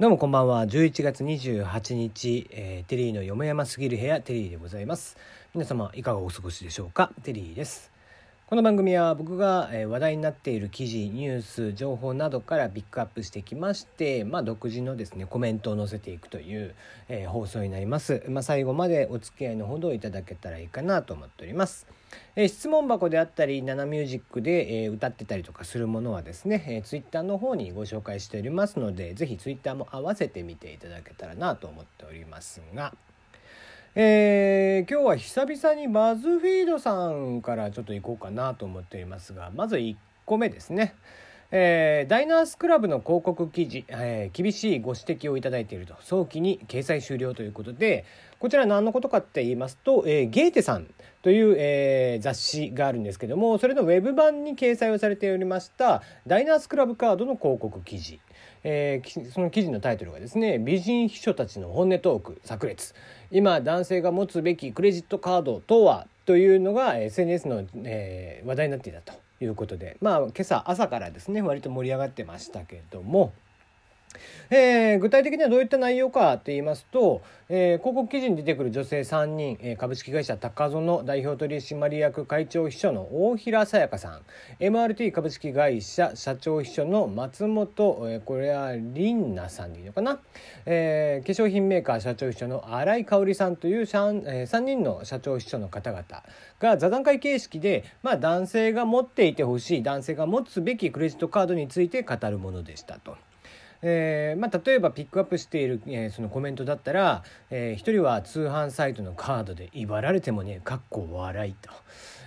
どうもこんばんは。11月28日、えー、テリーのよもやますぎる部屋テリーでございます。皆様いかがお過ごしでしょうか？テリーです。この番組は僕が話題になっている記事ニュース情報などからピックアップしてきまして、まあ、独自のですねコメントを載せていくという、えー、放送になります、まあ、最後までお付き合いのほどいただけたらいいかなと思っております、えー、質問箱であったりナナミュージックで、えー、歌ってたりとかするものはですね、えー、ツイッターの方にご紹介しておりますのでぜひツイッターも合わせて見ていただけたらなと思っておりますがえー、今日は久々にバズフィードさんからちょっと行こうかなと思っていますがまず1個目ですね。えー、ダイナースクラブの広告記事、えー、厳しいご指摘をいただいていると早期に掲載終了ということでこちら何のことかって言いますと、えー、ゲーテさんという、えー、雑誌があるんですけどもそれのウェブ版に掲載をされておりましたダイナースクラブカードの広告記事えー、その記事のタイトルがですね「美人秘書たちの本音トーク炸裂今男性が持つべきクレジットカードとは?」というのが SNS の、えー、話題になっていたということでまあ今朝朝からですね割と盛り上がってましたけども。えー、具体的にはどういった内容かと言いますと、えー、広告記事に出てくる女性3人、えー、株式会社高園代表取締役会長秘書の大平さやかさん MRT 株式会社社長秘書の松本、えー、これはリンナさんでいいのかな、えー、化粧品メーカー社長秘書の新井香織さんという 3,、えー、3人の社長秘書の方々が座談会形式で、まあ、男性が持っていてほしい男性が持つべきクレジットカードについて語るものでしたと。えーまあ、例えばピックアップしている、えー、そのコメントだったら、えー、1人は通販サイトのカードで威張られてもねかっこ笑いと。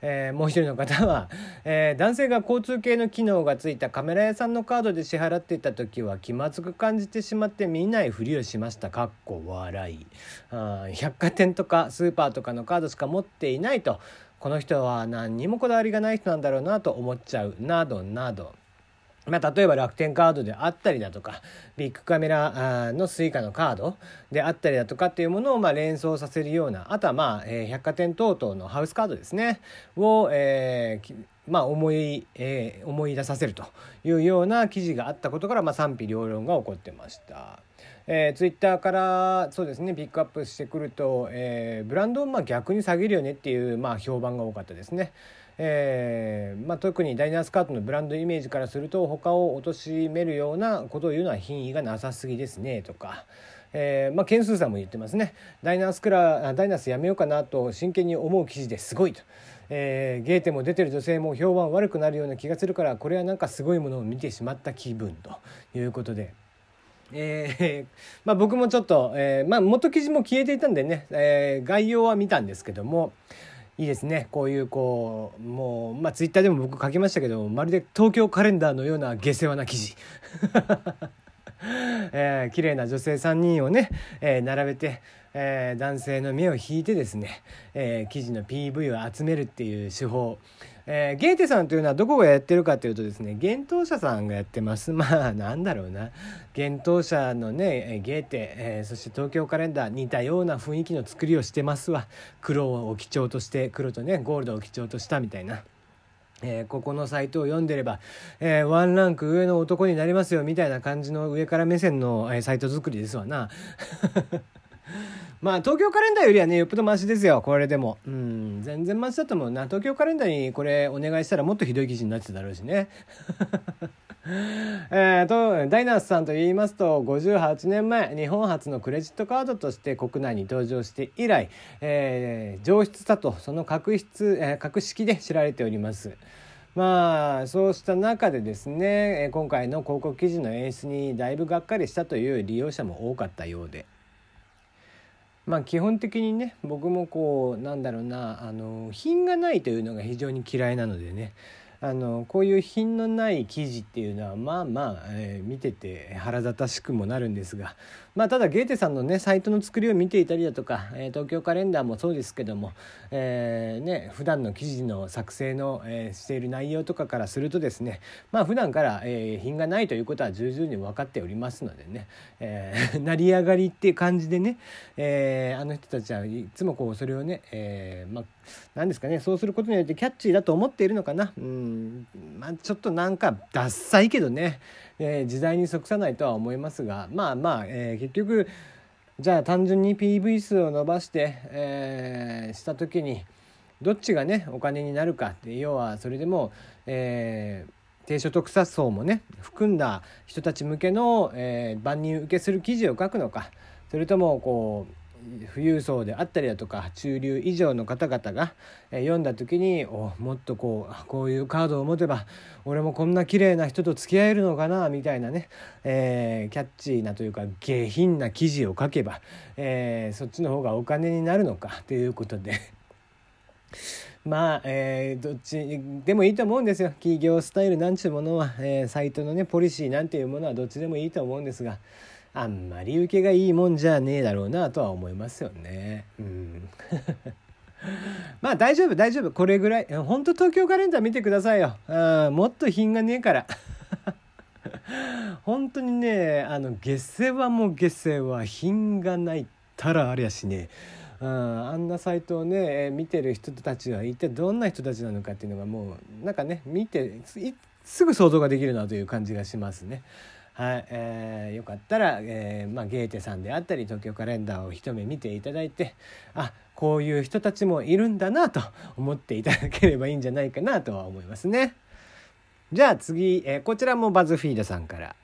えー、もう一人の方は、えー、男性が交通系の機能がついたカメラ屋さんのカードで支払っていた時は気まずく感じてしまって見ないふりをしましたかっこ笑いあ百貨店とかスーパーとかのカードしか持っていないとこの人は何にもこだわりがない人なんだろうなと思っちゃうなどなど。まあ、例えば楽天カードであったりだとかビッグカメラの Suica のカードであったりだとかっていうものをま連想させるようなあとはまあ、え、百貨店等々のハウスカードですねを、えーまあ、思い、えー、思い出させるというような記事があったことから、ま、賛否両論が起こってました。えー、ツイッターからそうですねピックアップしてくると、えー、ブランドをまあ逆に下げるよねっていう、まあ、評判が多かったですね。えーまあ、特にダイナースカートのブランドイメージからすると他を貶めるようなことを言うのは品位がなさすぎですねとか。えーまあ、件数さんも言ってますねダイナースクラダイナースやめようかなと真剣に思う記事ですごいと、えー、ゲーテも出てる女性も評判悪くなるような気がするからこれはなんかすごいものを見てしまった気分ということで。えー、まあ僕もちょっと、えー、まあ元記事も消えていたんでね、えー、概要は見たんですけども、いいですね。こういうこうもうまあツイッターでも僕書きましたけどまるで東京カレンダーのような下世話な記事。えー、綺麗な女性3人をね、えー、並べて、えー、男性の目を引いてですね、えー、記事の PV を集めるっていう手法えー、ゲーテさんというのはどこがやってるかというとですね、幻冬舎さんがやってます。まあ、なんだろうな。幻冬舎のね、ゲーテ、えー、そして東京カレンダー、似たような雰囲気の作りをしてますわ。黒を基調として、黒とね、ゴールドを基調としたみたいな。えー、ここのサイトを読んでれば、えー、ワンランク上の男になりますよみたいな感じの上から目線の、えー、サイト作りですわな。まあ東京カレンダーよりはねよっぽどマシですよ。これでも。うん。全然マシだと思うな。東京カレンダーにこれお願いしたらもっとひどい記事になってただろうしね。えーとダイナースさんと言いますと58年前日本初のクレジットカードとして国内に登場して以来、えー、上質さとその格質、えー、格式で知られております。まあそうした中でですね今回の広告記事の演出にだいぶがっかりしたという利用者も多かったようで。まあ基本的にね僕もこうなんだろうなあの品がないというのが非常に嫌いなのでね。あのこういう品のない記事っていうのはまあまあ、えー、見てて腹立たしくもなるんですが、まあ、ただゲーテさんのねサイトの作りを見ていたりだとか、えー、東京カレンダーもそうですけども、えーね、普段の記事の作成の、えー、している内容とかからするとですねまあ普段から、えー、品がないということは重々に分かっておりますのでね、えー、成り上がりっていう感じでね、えー、あの人たちはいつもこうそれをね、えー、まあ何ですかね。そうすることによってキャッチーだと思っているのかな。うん。まあちょっとなんかダッサいけどね。えー、時代に即さないとは思いますが。まあまあ、えー、結局じゃあ単純に PV 数を伸ばして、えー、した時にどっちがねお金になるかって要はそれでも、えー、低所得者層もね含んだ人たち向けの、えー、万人受けする記事を書くのか。それともこう富裕層であったりだとか中流以上の方々が、読んだ時にもっとこうこういうカードを持てば俺もこんな綺麗な人と付き合えるのかなみたいなね、えー、キャッチーなというか下品な記事を書けば、えー、そっちの方がお金になるのかということで。まあ、えー、どっちでもいいと思うんですよ。企業スタイルなんちゅうものは、えー、サイトのねポリシーなんていうものはどっちでもいいと思うんですが。あんまり受けがいいもんじゃねえだろうなとは思いますよね。うん。まあ大丈夫大丈夫。これぐらい。本当東京カレンダー見てくださいよ。あもっと品がねえから。本当にねあの月星はもう月星は品がないったらありゃしねうん、あんなサイトをね見てる人たちは一体どんな人たちなのかっていうのがもうなんかね見てすぐ想像ができるなという感じがしますね。はいえー、よかったら、えーまあ、ゲーテさんであったり東京カレンダーを一目見ていただいてあこういう人たちもいるんだなと思っていただければいいんじゃないかなとは思いますね。じゃあ次、えー、こちらもバズフィードさんから。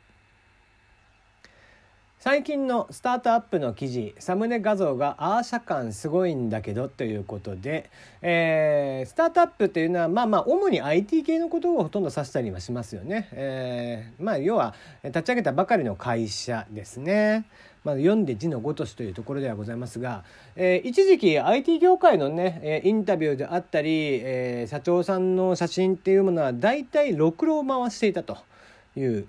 最近のスタートアップの記事サムネ画像がアーシャ感すごいんだけどということで、えー、スタートアップというのはまあまあ主に IT 系のことをほとんど指したりはしますよね。えー、まあ要は立ち上げたばかりの会社ですね。まあ、読んで字のごとしというところではございますが、えー、一時期 IT 業界のねインタビューであったり、えー、社長さんの写真っていうものは大体ろくろを回していたという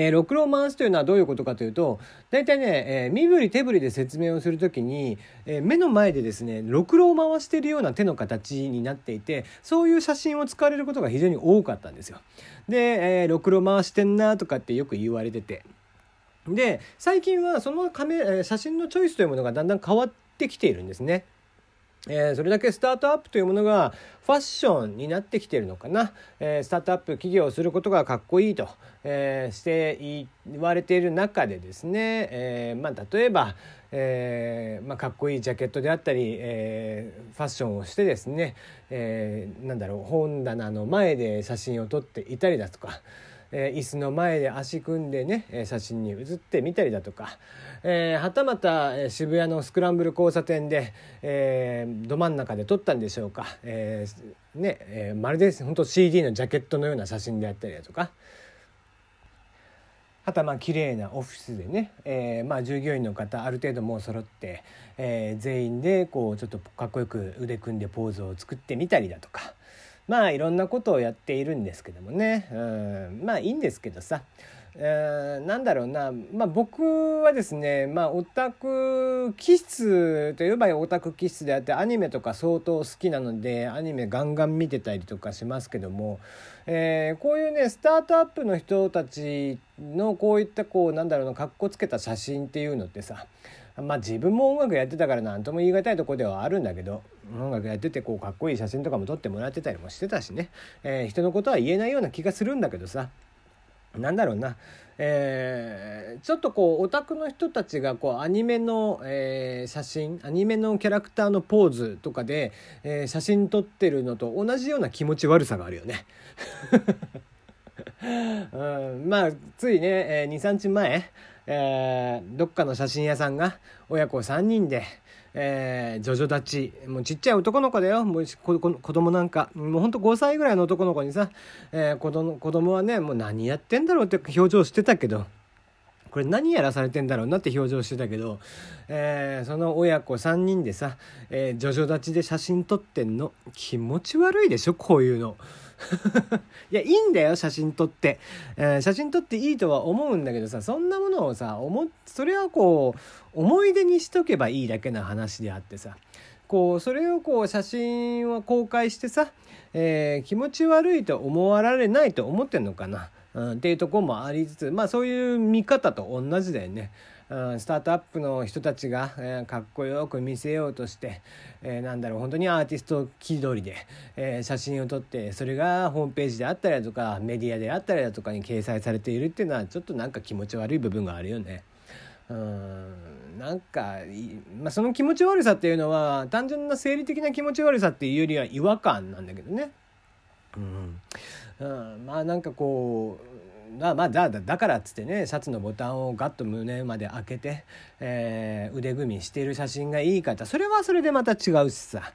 えー、ろくろを回すというのはどういうことかというと大体ね、えー、身振り手振りで説明をする時に、えー、目の前でですねろくろを回しているような手の形になっていてそういう写真を使われることが非常に多かったんですよ。で、えー、ろくろ回してんなとかってよく言われててで最近はそのカメ写真のチョイスというものがだんだん変わってきているんですね。えー、それだけスタートアップというものがファッションになってきてるのかな、えー、スタートアップ企業をすることがかっこいいと、えー、して言われている中でですね、えまあ、例えば、えまあ、かっこいいジャケットであったり、えファッションをしてですね、えなんだろう本棚の前で写真を撮っていたりだとか。えー、椅子の前で足組んでね写真に写ってみたりだとか、えー、はたまた渋谷のスクランブル交差点で、えー、ど真ん中で撮ったんでしょうか、えーねえー、まるで本当 CD のジャケットのような写真であったりだとか。はたま綺麗なオフィスでね、えー、まあ従業員の方ある程度もう揃って、えー、全員でこうちょっとかっこよく腕組んでポーズを作ってみたりだとか、まあいろんなことをやっているんですけどもね、うん、まあいいんですけどさ、えー、なんだろうな、まあ、僕はですね、まあ、オタク気質といえばオタク気質であってアニメとか相当好きなのでアニメガンガン見てたりとかしますけども、えー、こういうねスタートアップの人たちのこういったこうなんだろうなかっこつけた写真っていうのってさまあ自分も音楽やってたから何とも言い難いとこではあるんだけど音楽やっててこうかっこいい写真とかも撮ってもらってたりもしてたしね、えー、人のことは言えないような気がするんだけどさ。なんだろうな、えー、ちょっとこうオタクの人たちがこうアニメの、えー、写真アニメのキャラクターのポーズとかで、えー、写真撮ってるのと同じような気持ち悪さがあるよね。うん、まあついね、えー、23日前、えー、どっかの写真屋さんが親子3人で、えー、ジョジョ立ち。もうちっちゃい男の子だよ。もう子供なんか。もうほんと5歳ぐらいの男の子にさ、えー、子供子供はねもう何やってんだろうって表情してたけどこれ何やらされてんだろうなって表情してたけど、えー、その親子3人でさ、えー、ジョジョ立ちで写真撮ってんの。気持ち悪いでしょこういうの。いやいいんだよ写真撮って、えー、写真撮っていいとは思うんだけどさそんなものをさ思それはこう思い出にしとけばいいだけの話であってさ。こうそれをこう写真を公開してさ、えー、気持ち悪いと思われないと思ってんのかな、うん、っていうとこもありつつまあそういう見方と同じだよね。うん、スタートアップの人たちが、えー、かっこよく見せようとして、えー、なんだろう本当にアーティスト気取りで、えー、写真を撮ってそれがホームページであったりだとかメディアであったりだとかに掲載されているっていうのはちょっとなんか気持ち悪い部分があるよね。うんなんか、まあ、その気持ち悪さっていうのは単純な生理的な気持ち悪さっていうよりは違和感なんだけどね。うん、うん、まあなんかこうまあまあだだからっつってねシャツのボタンをガッと胸まで開けて、えー、腕組みしてる写真がいい方。それはそれでまた違うしさ、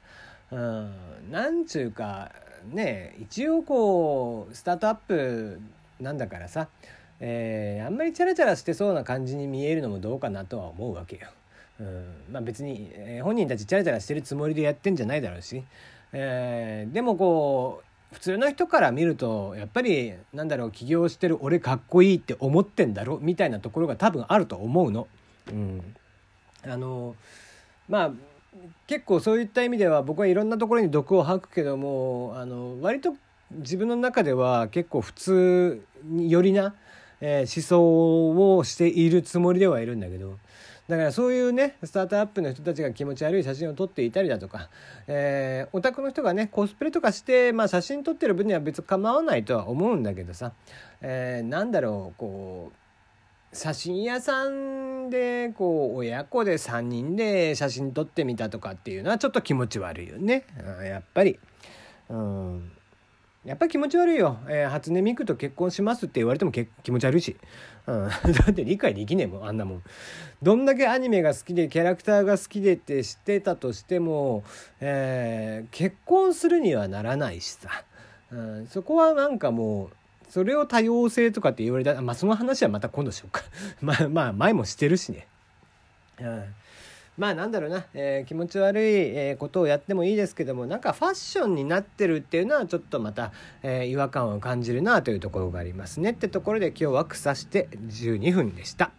うん、なんちゅうかね一応こうスタートアップなんだからさえー、あんまりチャラチャラしてそうな感じに見えるのもどうかなとは思うわけよ。うん。まあ、別に、えー、本人たちチャラチャラしてるつもりでやってんじゃないだろうし、えー、でもこう普通の人から見るとやっぱりなんだろう起業してる俺かっこいいって思ってんだろみたいなところが多分あると思うの。うん、あのまあ結構そういった意味では僕はいろんなところに毒を吐くけどもあの割と自分の中では結構普通によりなえー、思想をしているつもりではいるんだけどだからそういうねスタートアップの人たちが気持ち悪い写真を撮っていたりだとか、えー、オタクの人がねコスプレとかして、まあ、写真撮ってる分には別に構わないとは思うんだけどさ、えー、なんだろうこう写真屋さんでこう親子で3人で写真撮ってみたとかっていうのはちょっと気持ち悪いよね、うん、やっぱり。うんやっぱ気持ち悪いよ、えー、初音ミクと結婚しますって言われても気持ち悪いし、うん、だって理解できねえもんあんなもん。どんだけアニメが好きでキャラクターが好きでって知ってたとしても、えー、結婚するにはならないしさ、うん、そこはなんかもうそれを多様性とかって言われたまあその話はまた今度しようか。まあまあ前もしてるしね。うん。まあなんだろうな、えー、気持ち悪い、えことをやってもいいですけどもなんかファッションになってるっていうのはちょっとまた、えー、違和感を感じるなというところがありますねってところで今日は草して12分でした。